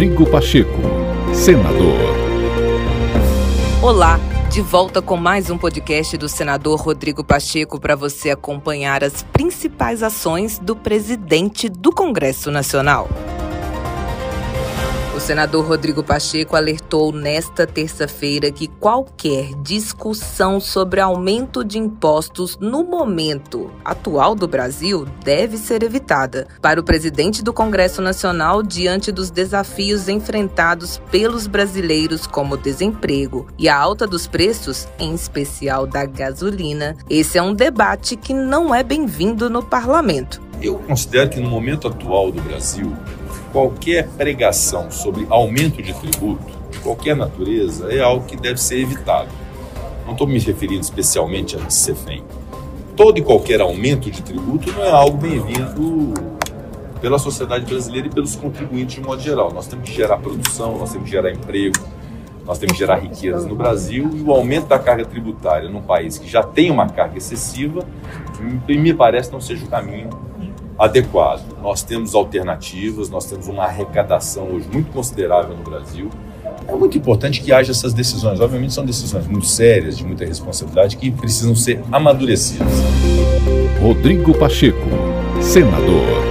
Rodrigo Pacheco, senador. Olá, de volta com mais um podcast do senador Rodrigo Pacheco para você acompanhar as principais ações do presidente do Congresso Nacional. O senador Rodrigo Pacheco alertou nesta terça-feira que qualquer discussão sobre aumento de impostos no momento atual do Brasil deve ser evitada. Para o presidente do Congresso Nacional, diante dos desafios enfrentados pelos brasileiros, como desemprego e a alta dos preços, em especial da gasolina, esse é um debate que não é bem-vindo no parlamento. Eu considero que no momento atual do Brasil, qualquer pregação sobre aumento de tributo, de qualquer natureza, é algo que deve ser evitado. Não estou me referindo especialmente a CEFEM. Todo e qualquer aumento de tributo não é algo bem-vindo pela sociedade brasileira e pelos contribuintes de modo geral. Nós temos que gerar produção, nós temos que gerar emprego, nós temos que gerar riquezas no Brasil e o aumento da carga tributária num país que já tem uma carga excessiva, me parece não seja o caminho adequado. Nós temos alternativas, nós temos uma arrecadação hoje muito considerável no Brasil. É muito importante que haja essas decisões. Obviamente, são decisões muito sérias, de muita responsabilidade, que precisam ser amadurecidas. Rodrigo Pacheco, senador.